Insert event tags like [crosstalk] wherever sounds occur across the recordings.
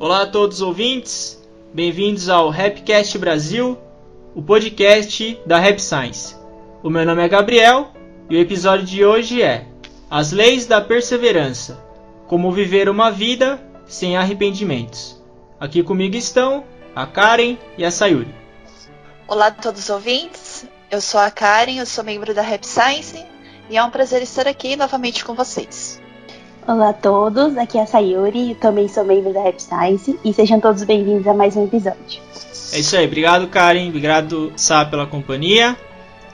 Olá a todos os ouvintes, bem-vindos ao Rapcast Brasil, o podcast da Rap Science. O meu nome é Gabriel e o episódio de hoje é As Leis da Perseverança Como Viver uma Vida Sem Arrependimentos. Aqui comigo estão a Karen e a Sayuri. Olá a todos os ouvintes, eu sou a Karen, eu sou membro da Rap Science e é um prazer estar aqui novamente com vocês. Olá a todos, aqui é a Sayuri, também sou membro da Rap Science e sejam todos bem-vindos a mais um episódio. É isso aí, obrigado Karen, obrigado Sá pela companhia.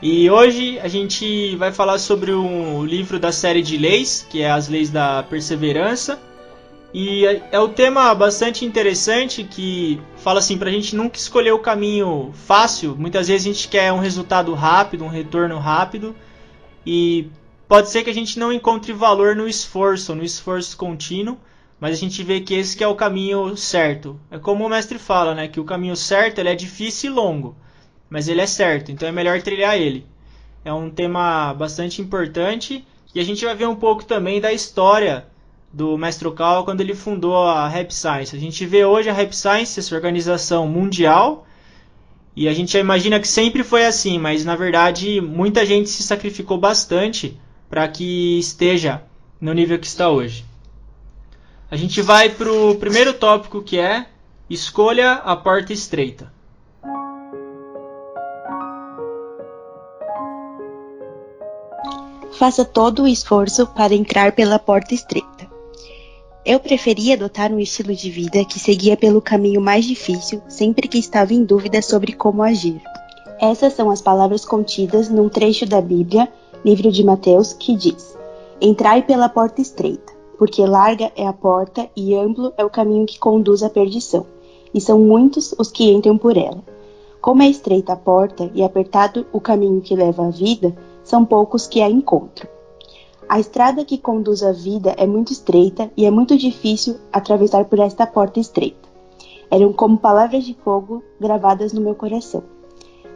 E hoje a gente vai falar sobre um livro da série de leis, que é As Leis da Perseverança. E é, é um tema bastante interessante que fala assim pra gente nunca escolher o caminho fácil. Muitas vezes a gente quer um resultado rápido, um retorno rápido. E pode ser que a gente não encontre valor no esforço, no esforço contínuo, mas a gente vê que esse que é o caminho certo. É como o mestre fala, né, que o caminho certo ele é difícil e longo, mas ele é certo, então é melhor trilhar ele. É um tema bastante importante e a gente vai ver um pouco também da história do Mestre Cal quando ele fundou a Rap Science. A gente vê hoje a Rap Science, essa organização mundial, e a gente imagina que sempre foi assim, mas na verdade muita gente se sacrificou bastante para que esteja no nível que está hoje. A gente vai para o primeiro tópico que é escolha a porta estreita. Faça todo o esforço para entrar pela porta estreita. Eu preferia adotar um estilo de vida que seguia pelo caminho mais difícil sempre que estava em dúvida sobre como agir. Essas são as palavras contidas num trecho da Bíblia livro de Mateus, que diz: Entrai pela porta estreita, porque larga é a porta e amplo é o caminho que conduz à perdição, e são muitos os que entram por ela. Como é estreita a porta e apertado o caminho que leva à vida, são poucos que a encontram. A estrada que conduz à vida é muito estreita e é muito difícil atravessar por esta porta estreita. Eram como palavras de fogo gravadas no meu coração.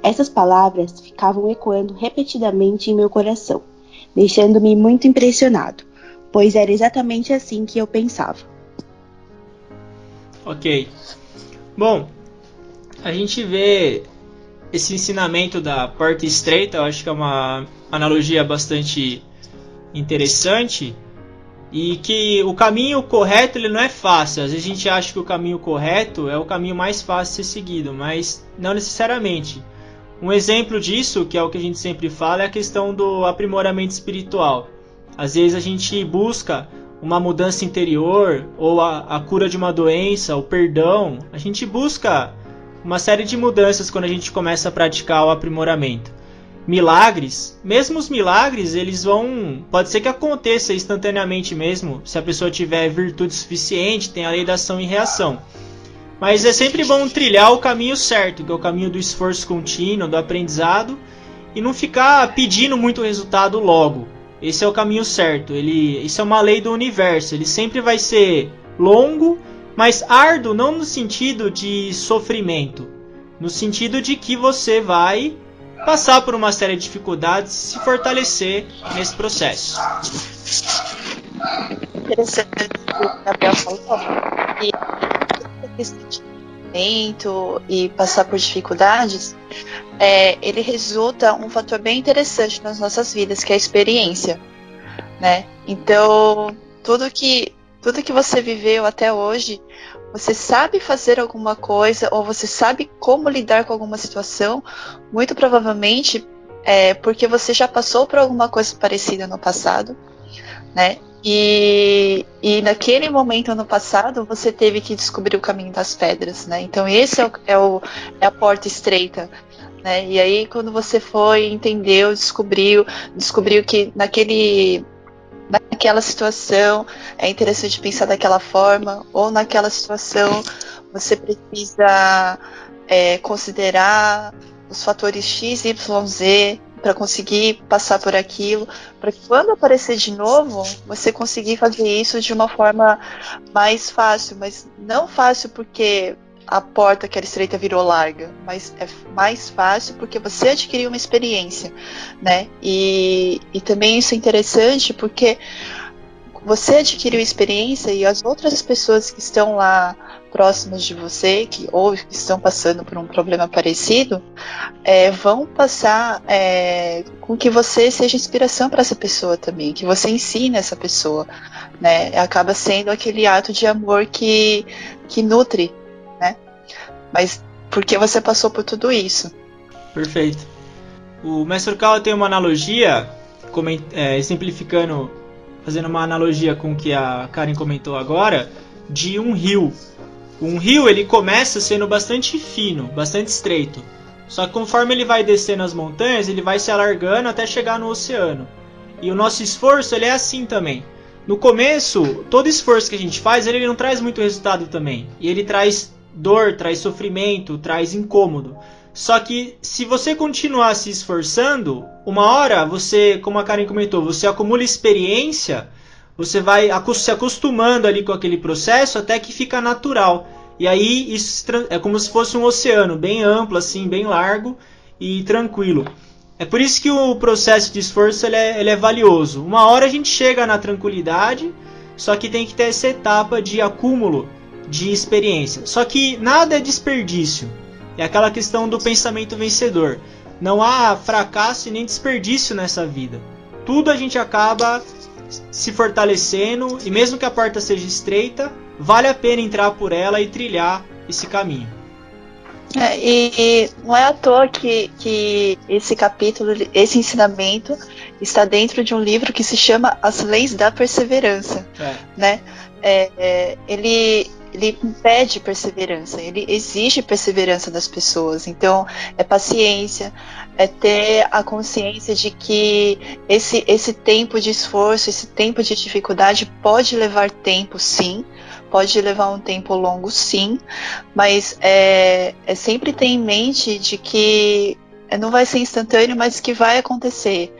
Essas palavras ficavam ecoando repetidamente em meu coração, deixando-me muito impressionado, pois era exatamente assim que eu pensava. Ok. Bom, a gente vê esse ensinamento da porta estreita, eu acho que é uma analogia bastante interessante e que o caminho correto ele não é fácil. Às vezes a gente acha que o caminho correto é o caminho mais fácil de ser seguido, mas não necessariamente. Um exemplo disso, que é o que a gente sempre fala, é a questão do aprimoramento espiritual. Às vezes a gente busca uma mudança interior ou a, a cura de uma doença, o perdão. A gente busca uma série de mudanças quando a gente começa a praticar o aprimoramento. Milagres, mesmo os milagres, eles vão. Pode ser que aconteça instantaneamente mesmo, se a pessoa tiver virtude suficiente, tem a lei da ação e reação. Mas é sempre bom trilhar o caminho certo, que é o caminho do esforço contínuo, do aprendizado, e não ficar pedindo muito resultado logo. Esse é o caminho certo. Ele, isso é uma lei do universo. Ele sempre vai ser longo, mas árduo não no sentido de sofrimento, no sentido de que você vai passar por uma série de dificuldades e se fortalecer nesse processo. Interessante o Gabriel falou. E momento e passar por dificuldades, é, ele resulta um fator bem interessante nas nossas vidas, que é a experiência, né? Então, tudo que tudo que você viveu até hoje, você sabe fazer alguma coisa ou você sabe como lidar com alguma situação, muito provavelmente é porque você já passou por alguma coisa parecida no passado, né? E, e naquele momento no passado você teve que descobrir o caminho das pedras, né? Então esse é, o, é, o, é a porta estreita, né? E aí quando você foi, entendeu, descobriu, descobriu que naquele naquela situação é interessante pensar daquela forma ou naquela situação você precisa é, considerar os fatores X, Y, Z para conseguir passar por aquilo, para quando aparecer de novo, você conseguir fazer isso de uma forma mais fácil, mas não fácil porque a porta que era estreita virou larga, mas é mais fácil porque você adquiriu uma experiência, né? E, e também isso é interessante porque você adquiriu experiência e as outras pessoas que estão lá próximos de você, que ou que estão passando por um problema parecido, é, vão passar é, com que você seja inspiração para essa pessoa também, que você ensine essa pessoa, né? Acaba sendo aquele ato de amor que, que nutre, né? Mas porque você passou por tudo isso. Perfeito. O Mestre Kawa tem uma analogia, é, exemplificando, fazendo uma analogia com o que a Karen comentou agora, de um rio. Um rio ele começa sendo bastante fino, bastante estreito. Só que conforme ele vai descendo as montanhas, ele vai se alargando até chegar no oceano. E o nosso esforço ele é assim também. No começo, todo esforço que a gente faz, ele não traz muito resultado também. E ele traz dor, traz sofrimento, traz incômodo. Só que se você continuar se esforçando, uma hora você, como a Karen comentou, você acumula experiência você vai se acostumando ali com aquele processo até que fica natural. E aí isso é como se fosse um oceano bem amplo, assim, bem largo e tranquilo. É por isso que o processo de esforço ele é, ele é valioso. Uma hora a gente chega na tranquilidade, só que tem que ter essa etapa de acúmulo de experiência. Só que nada é desperdício. É aquela questão do pensamento vencedor. Não há fracasso e nem desperdício nessa vida. Tudo a gente acaba se fortalecendo e mesmo que a porta seja estreita, vale a pena entrar por ela e trilhar esse caminho. É, e, e, não é à toa que, que esse capítulo, esse ensinamento, está dentro de um livro que se chama As Leis da Perseverança. É. Né? É, é ele, ele pede perseverança, ele exige perseverança das pessoas. Então, é paciência, é ter a consciência de que esse, esse tempo de esforço, esse tempo de dificuldade pode levar tempo, sim, pode levar um tempo longo, sim, mas é, é sempre ter em mente de que não vai ser instantâneo, mas que vai acontecer.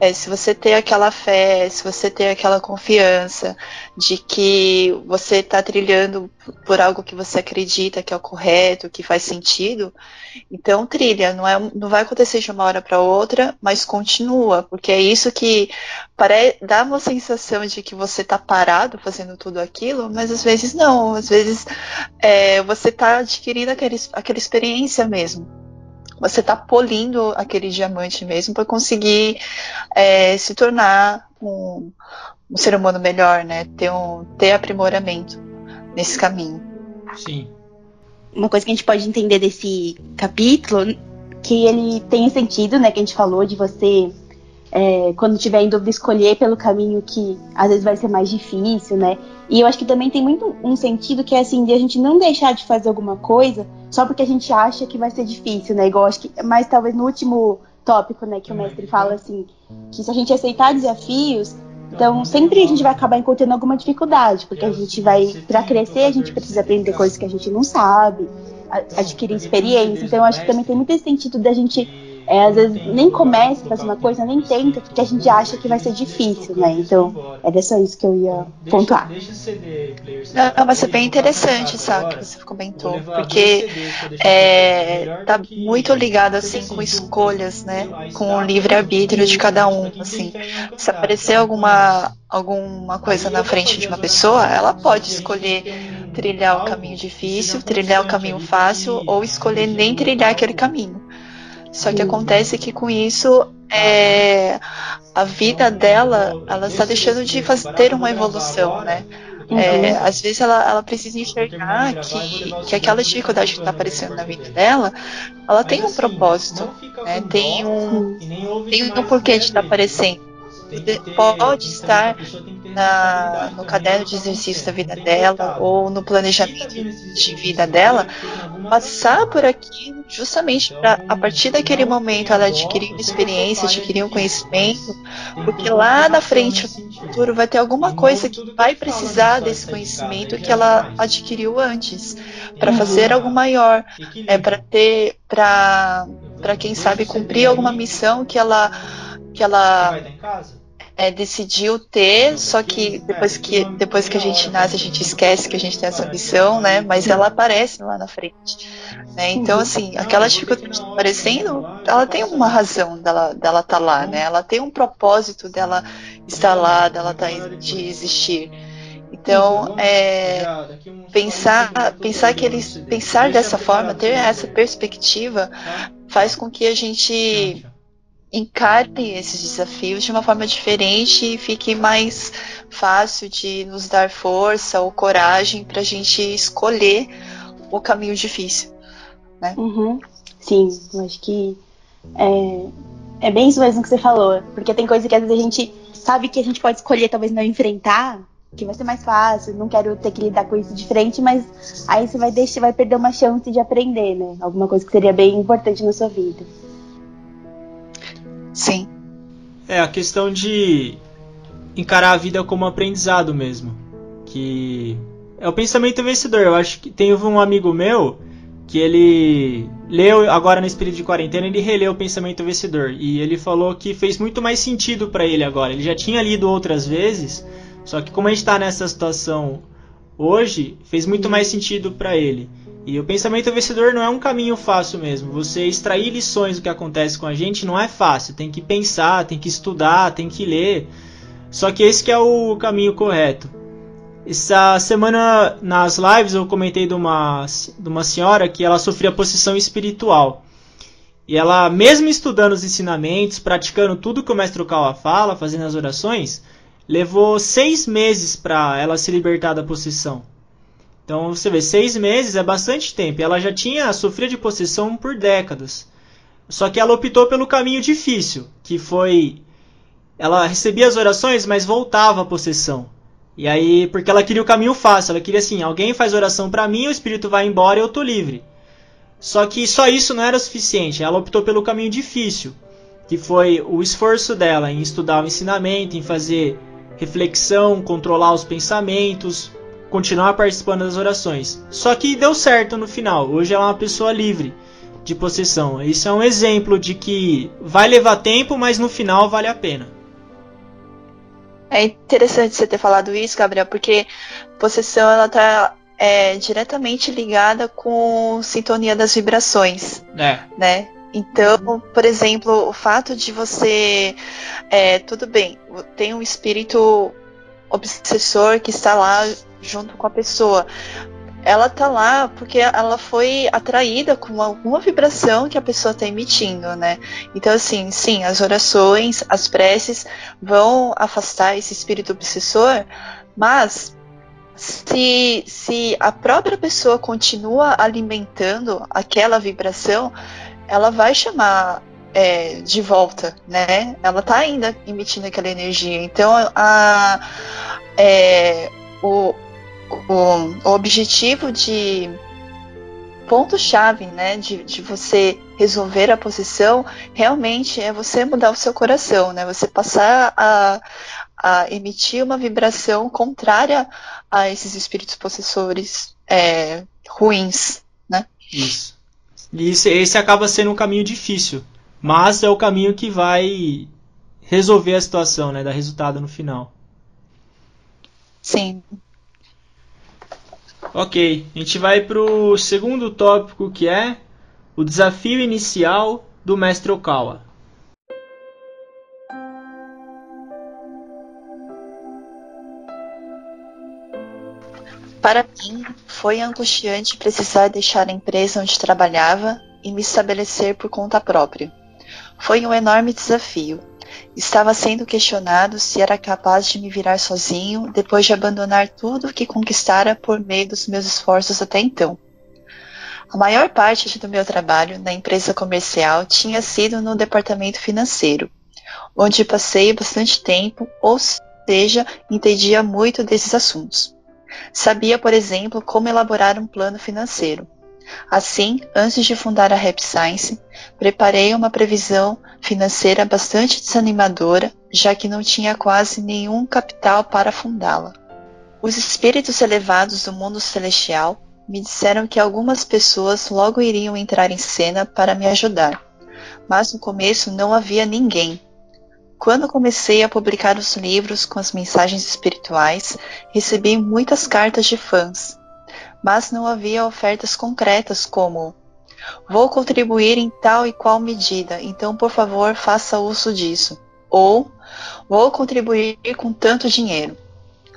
É, se você ter aquela fé, se você ter aquela confiança de que você está trilhando por algo que você acredita que é o correto, que faz sentido, então trilha. Não, é, não vai acontecer de uma hora para outra, mas continua, porque é isso que pare, dá uma sensação de que você está parado fazendo tudo aquilo, mas às vezes não. Às vezes é, você está adquirindo aquele, aquela experiência mesmo você está polindo aquele diamante mesmo para conseguir é, se tornar um, um, ser humano melhor, né? Ter, um, ter aprimoramento nesse caminho. Sim. Uma coisa que a gente pode entender desse capítulo, que ele tem sentido, né? Que a gente falou de você é, quando tiver em dúvida, escolher pelo caminho que às vezes vai ser mais difícil, né? E eu acho que também tem muito um sentido que é assim, de a gente não deixar de fazer alguma coisa só porque a gente acha que vai ser difícil, né? Igual acho que, mas talvez no último tópico, né, que o mestre fala assim, que se a gente aceitar desafios, então sempre a gente vai acabar encontrando alguma dificuldade, porque a gente vai, para crescer, a gente precisa aprender coisas que a gente não sabe, adquirir experiência. Então eu acho que também tem muito esse sentido da gente é, às vezes nem começa a fazer uma coisa, nem tenta, porque a gente acha que vai ser difícil, né? Então, era só isso que eu ia pontuar. Não, mas é bem interessante, sabe, que você comentou, porque é, tá muito ligado, assim, com escolhas, né? Com o livre-arbítrio de cada um, assim. Se aparecer alguma, alguma coisa na frente de uma pessoa, ela pode escolher trilhar o caminho difícil, trilhar o caminho fácil, ou escolher nem trilhar aquele caminho. Só que acontece que com isso é, a vida dela, ela está deixando de fazer, ter uma evolução, né? É, uhum. às vezes ela, ela precisa enxergar que, que aquela dificuldade que está aparecendo na vida dela, ela tem um propósito, né? tem, um, tem um porquê de estar tá aparecendo. Pode estar na, no caderno de exercício da vida dela ou no planejamento de vida dela, passar por aqui justamente para, a partir daquele momento, ela adquirir uma experiência, adquirir um conhecimento, porque lá na frente, no futuro, vai ter alguma coisa que vai precisar desse conhecimento que ela adquiriu antes, para fazer algo maior, é, para ter, para, quem sabe, cumprir alguma missão que ela que ela é, decidiu ter, só que depois que, depois que a gente nasce, a gente esquece que a gente tem essa missão, né? Mas ela aparece lá na frente. Né? Então, assim, aquela dificuldade aparecendo, ela tem uma razão dela estar dela tá lá, né? Ela tem um propósito dela estar lá, dela tá, de existir. Então, é, pensar, pensar que eles pensar dessa forma, ter essa perspectiva, faz com que a gente encare esses desafios de uma forma diferente e fique mais fácil de nos dar força ou coragem para a gente escolher o caminho difícil. Né? Uhum. Sim, eu acho que é, é bem isso mesmo que você falou, porque tem coisa que às vezes a gente sabe que a gente pode escolher talvez não enfrentar, que vai ser mais fácil, não quero ter que lidar com isso de frente, mas aí você vai deixar, vai perder uma chance de aprender, né? Alguma coisa que seria bem importante na sua vida. Sim. É, a questão de encarar a vida como aprendizado mesmo. Que é o pensamento vencedor. Eu acho que tem um amigo meu que ele leu agora no espírito de quarentena, ele releu o pensamento vencedor e ele falou que fez muito mais sentido para ele agora. Ele já tinha lido outras vezes, só que como a gente está nessa situação hoje, fez muito mais sentido para ele. E o pensamento vencedor não é um caminho fácil mesmo. Você extrair lições do que acontece com a gente não é fácil. Tem que pensar, tem que estudar, tem que ler. Só que esse que é o caminho correto. Essa semana nas lives eu comentei de uma, de uma senhora que ela sofria possessão espiritual. E ela, mesmo estudando os ensinamentos, praticando tudo que o mestre Okawa fala, fazendo as orações, levou seis meses para ela se libertar da possessão. Então você vê, seis meses é bastante tempo. Ela já tinha sofrido de possessão por décadas. Só que ela optou pelo caminho difícil, que foi. Ela recebia as orações, mas voltava à possessão. E aí, porque ela queria o caminho fácil, ela queria assim: alguém faz oração para mim, o espírito vai embora e eu tô livre. Só que só isso não era suficiente. Ela optou pelo caminho difícil, que foi o esforço dela em estudar o ensinamento, em fazer reflexão, controlar os pensamentos, continuar participando das orações. Só que deu certo no final. Hoje ela é uma pessoa livre de possessão. Isso é um exemplo de que vai levar tempo, mas no final vale a pena. É interessante você ter falado isso, Gabriel, porque possessão ela tá é, diretamente ligada com sintonia das vibrações, é. né? Então, por exemplo, o fato de você, é, tudo bem, tem um espírito obsessor que está lá junto com a pessoa. Ela tá lá porque ela foi atraída com alguma vibração que a pessoa está emitindo, né? Então, assim, sim, as orações, as preces vão afastar esse espírito obsessor, mas se, se a própria pessoa continua alimentando aquela vibração, ela vai chamar é, de volta, né? Ela tá ainda emitindo aquela energia. Então, a, é, o, o, o objetivo de ponto-chave, né, de, de você resolver a posição, realmente é você mudar o seu coração, né, você passar a, a emitir uma vibração contrária a esses espíritos possessores é, ruins, né? Isso. E esse, esse acaba sendo um caminho difícil, mas é o caminho que vai resolver a situação, né, dar resultado no final. Sim. Ok, a gente vai para o segundo tópico que é o desafio inicial do mestre Okawa. Para mim, foi angustiante precisar deixar a empresa onde trabalhava e me estabelecer por conta própria. Foi um enorme desafio, Estava sendo questionado se era capaz de me virar sozinho depois de abandonar tudo que conquistara por meio dos meus esforços até então. A maior parte do meu trabalho na empresa comercial tinha sido no departamento financeiro, onde passei bastante tempo, ou seja, entendia muito desses assuntos. Sabia, por exemplo, como elaborar um plano financeiro, Assim, antes de fundar a Rap Science, preparei uma previsão financeira bastante desanimadora, já que não tinha quase nenhum capital para fundá-la. Os espíritos elevados do mundo celestial me disseram que algumas pessoas logo iriam entrar em cena para me ajudar, mas no começo não havia ninguém. Quando comecei a publicar os livros com as mensagens espirituais, recebi muitas cartas de fãs, mas não havia ofertas concretas como vou contribuir em tal e qual medida, então por favor faça uso disso. Ou vou contribuir com tanto dinheiro.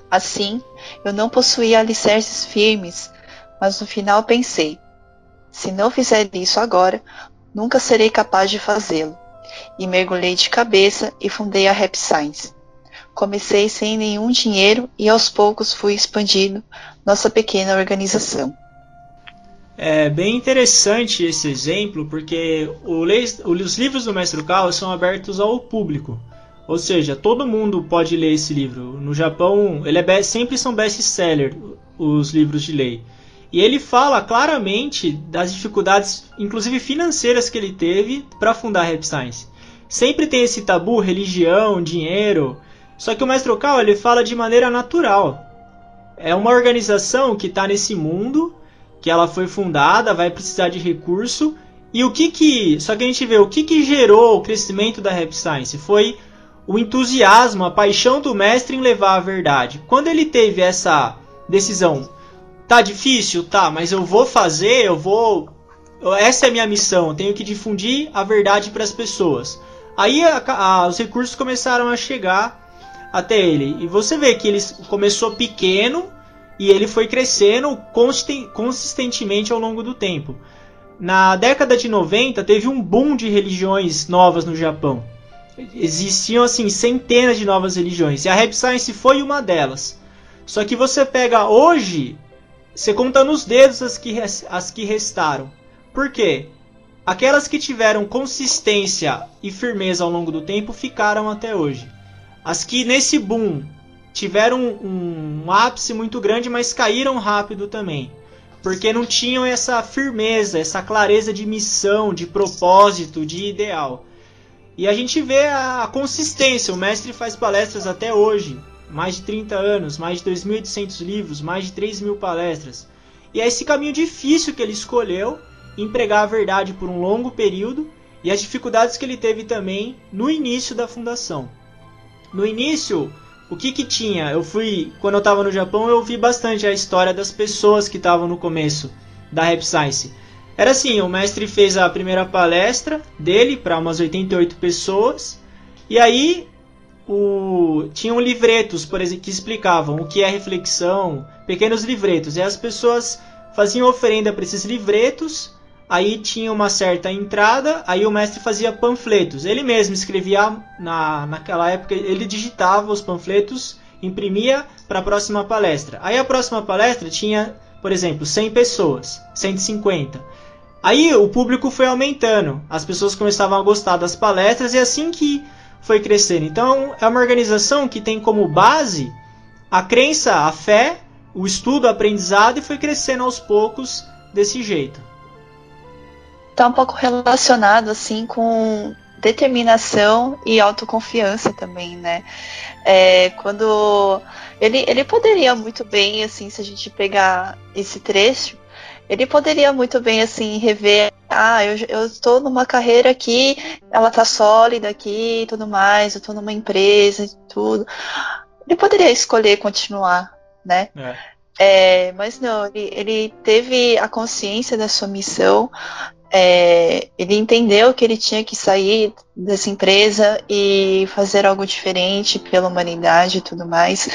Assim, eu não possuía alicerces firmes, mas no final pensei: se não fizer isso agora, nunca serei capaz de fazê-lo. E mergulhei de cabeça e fundei a Rap Science. Comecei sem nenhum dinheiro e aos poucos fui expandindo nossa pequena organização. É bem interessante esse exemplo porque os livros do Mestre Carlos são abertos ao público. Ou seja, todo mundo pode ler esse livro. No Japão, ele é sempre são best-seller os livros de lei. E ele fala claramente das dificuldades, inclusive financeiras, que ele teve para fundar a Rap Science. Sempre tem esse tabu, religião, dinheiro. Só que o Mestre Okal ele fala de maneira natural. É uma organização que está nesse mundo, que ela foi fundada, vai precisar de recurso. E o que que. Só que a gente vê o que que gerou o crescimento da Rap Science foi o entusiasmo, a paixão do mestre em levar a verdade. Quando ele teve essa decisão, tá difícil, tá, mas eu vou fazer, eu vou. Essa é a minha missão, eu tenho que difundir a verdade para as pessoas. Aí a, a, os recursos começaram a chegar até ele. E você vê que ele começou pequeno e ele foi crescendo consistentemente ao longo do tempo. Na década de 90 teve um boom de religiões novas no Japão. Existiam assim centenas de novas religiões e a Rap Science foi uma delas. Só que você pega hoje, você conta nos dedos as que, as que restaram. Por quê? Aquelas que tiveram consistência e firmeza ao longo do tempo ficaram até hoje. As que nesse boom tiveram um, um ápice muito grande, mas caíram rápido também. Porque não tinham essa firmeza, essa clareza de missão, de propósito, de ideal. E a gente vê a, consistência. O mestre faz palestras até hoje, mais de 30 anos, mais de 2.800 livros, mais de 3 mil palestras. E é esse caminho difícil que ele escolheu, empregar a verdade por um longo período e as dificuldades que ele teve também no início da fundação. No início, o que que tinha? Eu fui, quando eu estava no Japão, eu vi bastante a história das pessoas que estavam no começo da Rap Science. Era assim, o mestre fez a primeira palestra dele para umas 88 pessoas, e aí o... tinham livretos, por exemplo, que explicavam o que é reflexão, pequenos livretos, e as pessoas faziam oferenda para esses livretos aí tinha uma certa entrada, aí o mestre fazia panfletos. Ele mesmo escrevia na, naquela época, ele digitava os panfletos, imprimia para a próxima palestra. Aí a próxima palestra tinha, por exemplo, 100 pessoas, 150. Aí o público foi aumentando, as pessoas começavam a gostar das palestras e é assim que foi crescendo. Então é uma organização que tem como base a crença, a fé, o estudo, o aprendizado e foi crescendo aos poucos desse jeito tá um pouco relacionado assim com determinação e autoconfiança também, né? É, quando ele, ele poderia muito bem, assim, se a gente pegar esse trecho, ele poderia muito bem, assim, rever, ah, eu, eu estou numa carreira aqui, ela tá sólida aqui e tudo mais, eu tô numa empresa e tudo. Ele poderia escolher continuar, né? É. É, mas não, ele, ele, teve a consciência da sua missão, é, ele entendeu que ele tinha que sair dessa empresa e fazer algo diferente pela humanidade e tudo mais.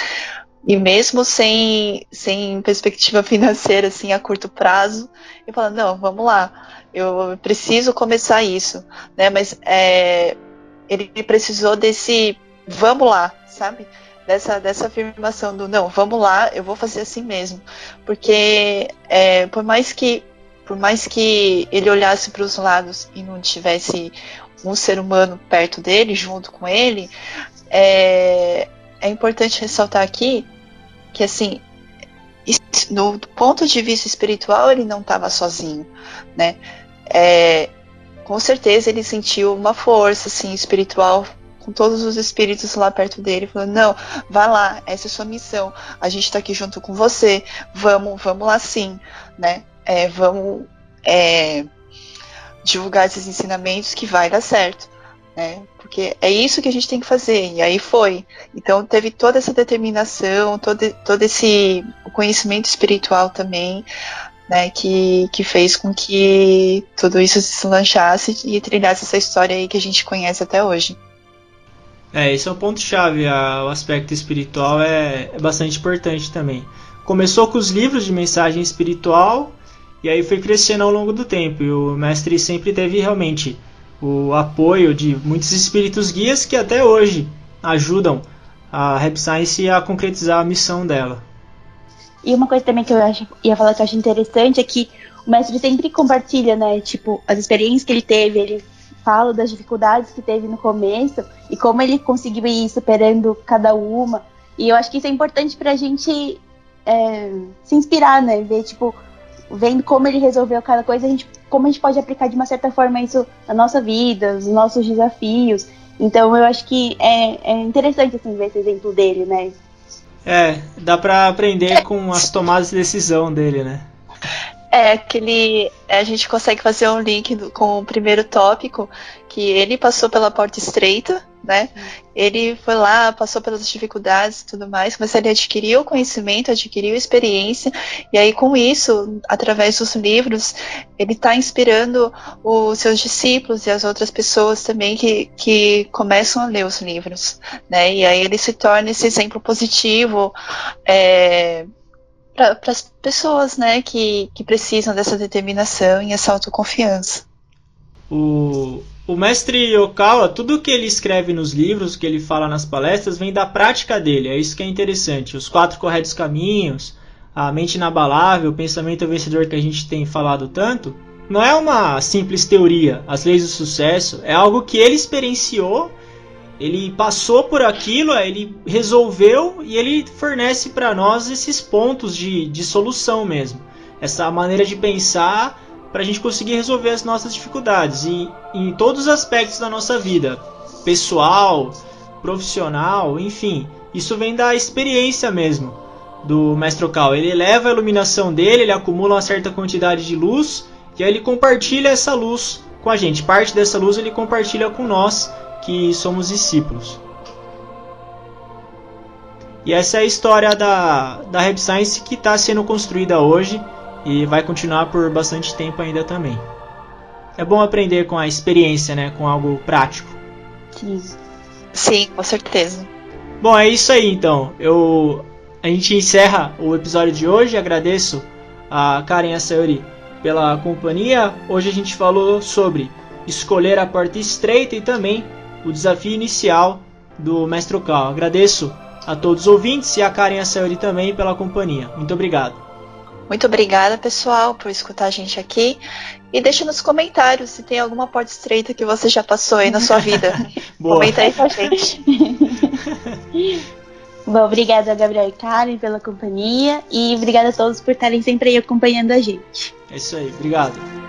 E mesmo sem, sem perspectiva [laughs] financeira assim a curto prazo, ele falou, não, vamos lá, eu preciso começar isso, né? Mas é, ele precisou desse vamos lá, sabe? Dessa, dessa afirmação do não, vamos lá, eu vou fazer assim mesmo. Porque é, por mais que por mais que ele olhasse para os lados e não tivesse um ser humano perto dele, junto com ele, é, é importante ressaltar aqui que, assim, no ponto de vista espiritual, ele não estava sozinho, né? É, com certeza ele sentiu uma força, assim, espiritual com todos os espíritos lá perto dele, falando: não, vá lá, essa é a sua missão, a gente está aqui junto com você, vamos, vamos lá sim, né? É, vamos é, divulgar esses ensinamentos que vai dar certo. Né? Porque é isso que a gente tem que fazer. E aí foi. Então teve toda essa determinação, todo, todo esse conhecimento espiritual também, né? Que, que fez com que tudo isso se lanchasse e trilhasse essa história aí que a gente conhece até hoje. É, esse é um ponto-chave. O aspecto espiritual é, é bastante importante também. Começou com os livros de mensagem espiritual e aí foi crescendo ao longo do tempo. E o mestre sempre teve realmente o apoio de muitos espíritos guias que até hoje ajudam a Rap Science a concretizar a missão dela. E uma coisa também que eu acho, ia falar que eu acho interessante é que o mestre sempre compartilha, né, tipo, as experiências que ele teve, ele fala das dificuldades que teve no começo e como ele conseguiu ir superando cada uma. E eu acho que isso é importante pra gente é, se inspirar, né, ver, tipo, vendo como ele resolveu cada coisa, a gente, como a gente pode aplicar de uma certa forma isso na nossa vida, nos nossos desafios. Então eu acho que é, é interessante assim, ver esse exemplo dele, né? É, dá pra aprender com as tomadas de decisão dele, né? É, aquele. A gente consegue fazer um link do, com o primeiro tópico, que ele passou pela porta estreita, né? Ele foi lá, passou pelas dificuldades e tudo mais, mas ele adquiriu conhecimento, adquiriu experiência, e aí com isso, através dos livros, ele está inspirando os seus discípulos e as outras pessoas também que, que começam a ler os livros, né? E aí ele se torna esse exemplo positivo. É, para as pessoas né, que, que precisam dessa determinação e essa autoconfiança. O, o mestre Yokawa, tudo que ele escreve nos livros, que ele fala nas palestras, vem da prática dele. É isso que é interessante. Os quatro corretos caminhos, a mente inabalável, o pensamento vencedor que a gente tem falado tanto, não é uma simples teoria, as leis do sucesso, é algo que ele experienciou ele passou por aquilo, ele resolveu e ele fornece para nós esses pontos de, de solução mesmo. Essa maneira de pensar para a gente conseguir resolver as nossas dificuldades e, em todos os aspectos da nossa vida, pessoal, profissional, enfim. Isso vem da experiência mesmo do Mestre Cal. Ele eleva a iluminação dele, ele acumula uma certa quantidade de luz e aí ele compartilha essa luz com a gente. Parte dessa luz ele compartilha com nós que somos discípulos. E essa é a história da, da Rap Science que está sendo construída hoje e vai continuar por bastante tempo ainda também. É bom aprender com a experiência, né? Com algo prático. Sim, Sim com certeza. Bom, é isso aí então. Eu, a gente encerra o episódio de hoje. Agradeço a Karen e a Sayori pela companhia. Hoje a gente falou sobre escolher a porta estreita e também o desafio inicial do Mestre Cal. Agradeço a todos os ouvintes e a Karen e a Sayori também pela companhia. Muito obrigado. Muito obrigada, pessoal, por escutar a gente aqui. E deixa nos comentários se tem alguma porta estreita que você já passou aí na sua vida. [laughs] Comenta aí com a gente. [laughs] Bom, obrigada, Gabriel e Karen, pela companhia. E obrigada a todos por estarem sempre aí acompanhando a gente. É isso aí, obrigado.